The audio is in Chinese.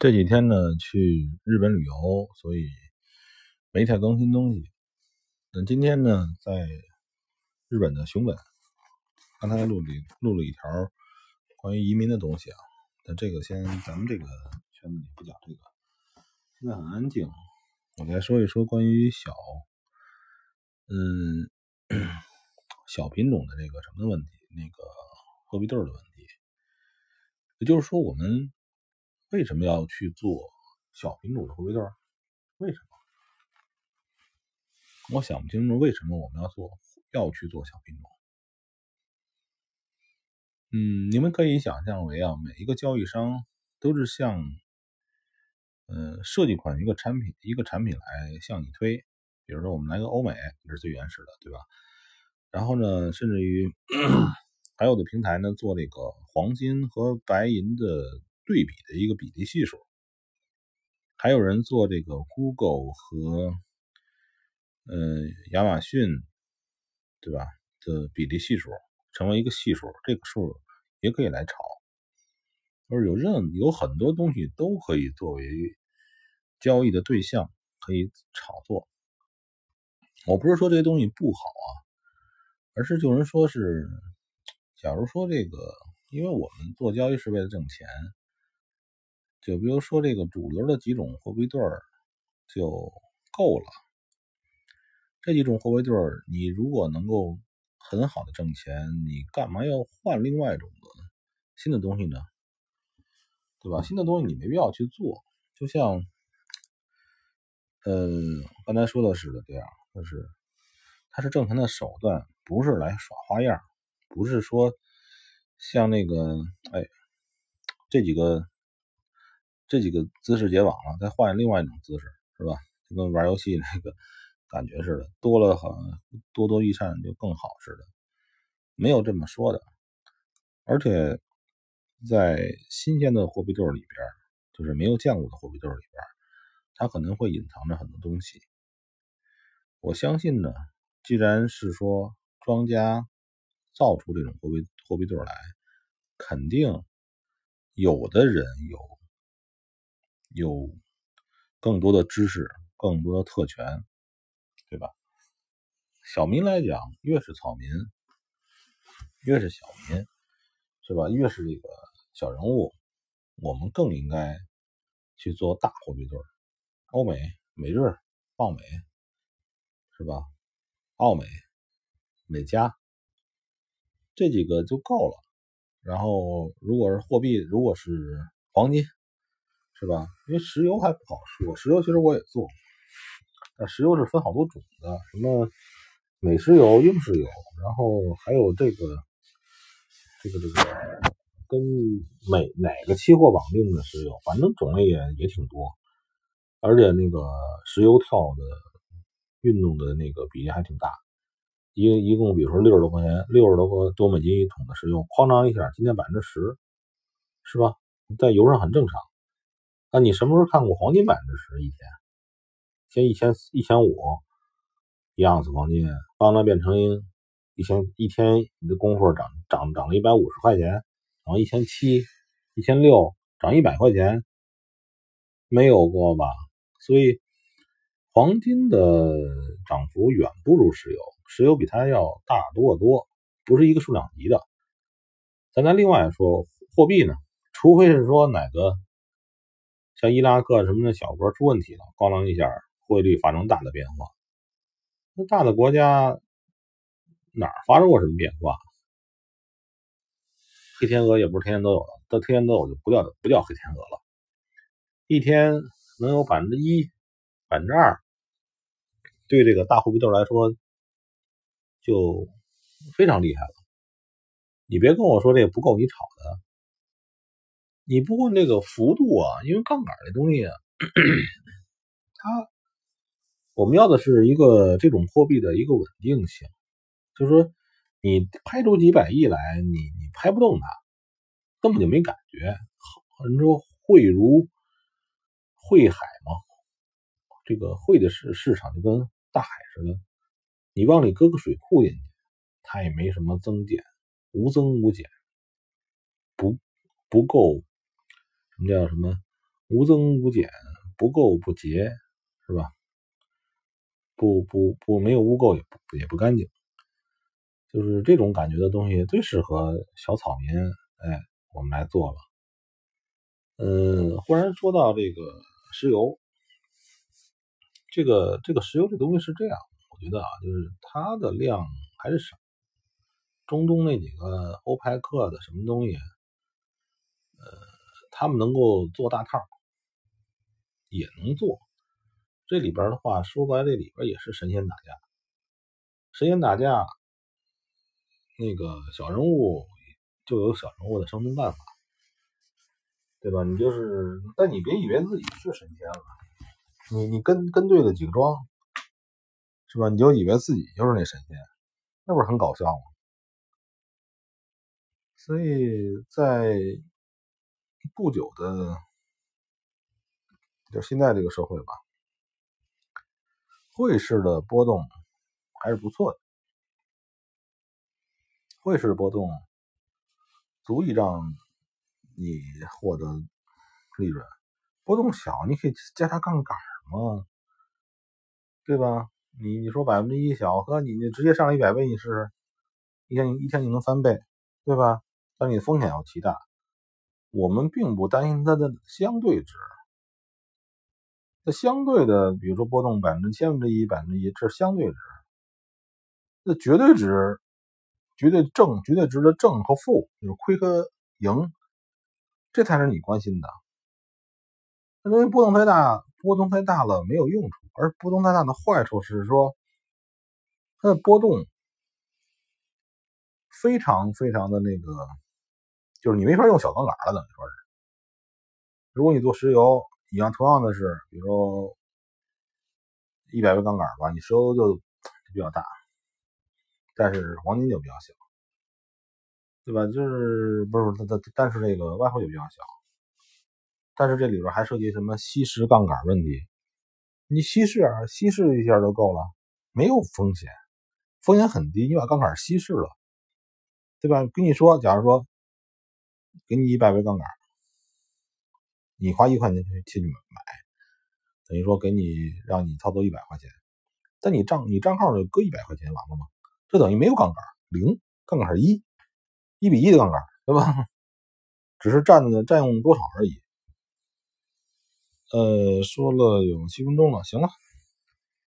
这几天呢，去日本旅游，所以没太更新东西。那今天呢，在日本的熊本，刚才录里录了一条关于移民的东西啊。那这个先，咱们这个圈子里不讲这个。现在很安静，我再说一说关于小，嗯，小品种的这个什么问题，那个货币豆的问题。也就是说，我们。为什么要去做小品种的回归段？为什么？我想不清楚为什么我们要做，要去做小品种。嗯，你们可以想象为啊，每一个交易商都是向，呃，设计款一个产品，一个产品来向你推。比如说，我们来个欧美，这是最原始的，对吧？然后呢，甚至于 还有的平台呢，做这个黄金和白银的。对比的一个比例系数，还有人做这个 Google 和呃亚马逊，对吧？的比例系数成为一个系数，这个数也可以来炒，就是有任有很多东西都可以作为交易的对象，可以炒作。我不是说这些东西不好啊，而是有人说是，假如说这个，因为我们做交易是为了挣钱。就比如说这个主流的几种货币对儿就够了。这几种货币对儿，你如果能够很好的挣钱，你干嘛要换另外一种的新的东西呢？对吧？新的东西你没必要去做。就像，呃，刚才说的是的，这样就是它是挣钱的手段，不是来耍花样，不是说像那个哎这几个。这几个姿势结网了，再换另外一种姿势，是吧？就跟玩游戏那个感觉似的，多了好像多多益善就更好似的，没有这么说的。而且在新鲜的货币对里边，就是没有见过的货币对里边，它可能会隐藏着很多东西。我相信呢，既然是说庄家造出这种货币货币对来，肯定有的人有。有更多的知识，更多的特权，对吧？小民来讲，越是草民，越是小民，是吧？越是这个小人物，我们更应该去做大货币对欧美、美日、澳美，是吧？澳美、美加这几个就够了。然后，如果是货币，如果是黄金。是吧？因为石油还不好说，石油其实我也做，但石油是分好多种的，什么美石油、英石油，然后还有这个这个这个跟美哪个期货绑定的石油，反正种类也也挺多，而且那个石油跳的运动的那个比例还挺大，一一共比如说六十多块钱，六十多个多美金一桶的石油，哐当一下，今天百分之十，是吧？在油上很正常。那你什么时候看过黄金百分之十一天？先一千一千五一盎司黄金，帮它变成一千一天，你的功夫涨涨涨了一百五十块钱，然后一千七、一千六涨一百块钱，没有过吧？所以黄金的涨幅远不如石油，石油比它要大多得多，不是一个数量级的。咱再另外说货币呢，除非是说哪个。像伊拉克什么的小国出问题了，咣啷一下汇率发生大的变化。那大的国家哪儿发生过什么变化？黑天鹅也不是天天都有的，到天天都有就不叫不叫黑天鹅了。一天能有百分之一、百分之二，对这个大货币豆来说就非常厉害了。你别跟我说这个不够你炒的。你不过那个幅度啊，因为杠杆这东西啊，它我们要的是一个这种货币的一个稳定性，就是说你拍出几百亿来，你你拍不动它，根本就没感觉。你说汇如汇海嘛，这个汇的市市场就跟大海似的，你往里搁个水库进去，它也没什么增减，无增无减，不不够。什么叫什么无增无减，不垢不洁，是吧？不不不，没有污垢也不也不干净，就是这种感觉的东西最适合小草民。哎，我们来做了。嗯，忽然说到这个石油，这个这个石油这东西是这样，我觉得啊，就是它的量还是少。中东那几个欧派克的什么东西，呃，他们能够做大套，也能做。这里边的话，说白，这里边也是神仙打架。神仙打架，那个小人物就有小人物的生存办法，对吧？你就是，但你别以为自己是神仙了，你你跟跟对了几个庄，是吧？你就以为自己就是那神仙，那不是很搞笑吗？所以在不久的，就现在这个社会吧。汇市的波动还是不错的，汇市波动足以让你获得利润。波动小，你可以加大杠杆嘛，对吧？你你说百分之一小，和你你直接上了一百倍，你试试，一天一天你能翻倍，对吧？但你风险要极大。我们并不担心它的相对值。那相对的，比如说波动百分之千分之一、百分之一，这是相对值。那绝对值、绝对正、绝对值的正和负，就是亏和盈，这才是你关心的。因为波动太大，波动太大了没有用处，而波动太大的坏处是说，它的波动非常非常的那个，就是你没法用小杠杆了，等于说是。如果你做石油。一样，同样的是，比如说一百倍杠杆吧，你石油就比较大，但是黄金就比较小，对吧？就是不是它它，但是这个外汇就比较小，但是这里边还涉及什么稀释杠杆问题？你稀释啊，稀释一下就够了，没有风险，风险很低，你把杠杆稀释了，对吧？跟你说，假如说给你一百倍杠杆。你花一块钱去去买，等于说给你让你操作一百块钱，但你账你账号里搁一百块钱完了吗？这等于没有杠杆，零杠杆是一，一比一的杠杆，对吧？只是占的占用多少而已。呃，说了有七分钟了，行了。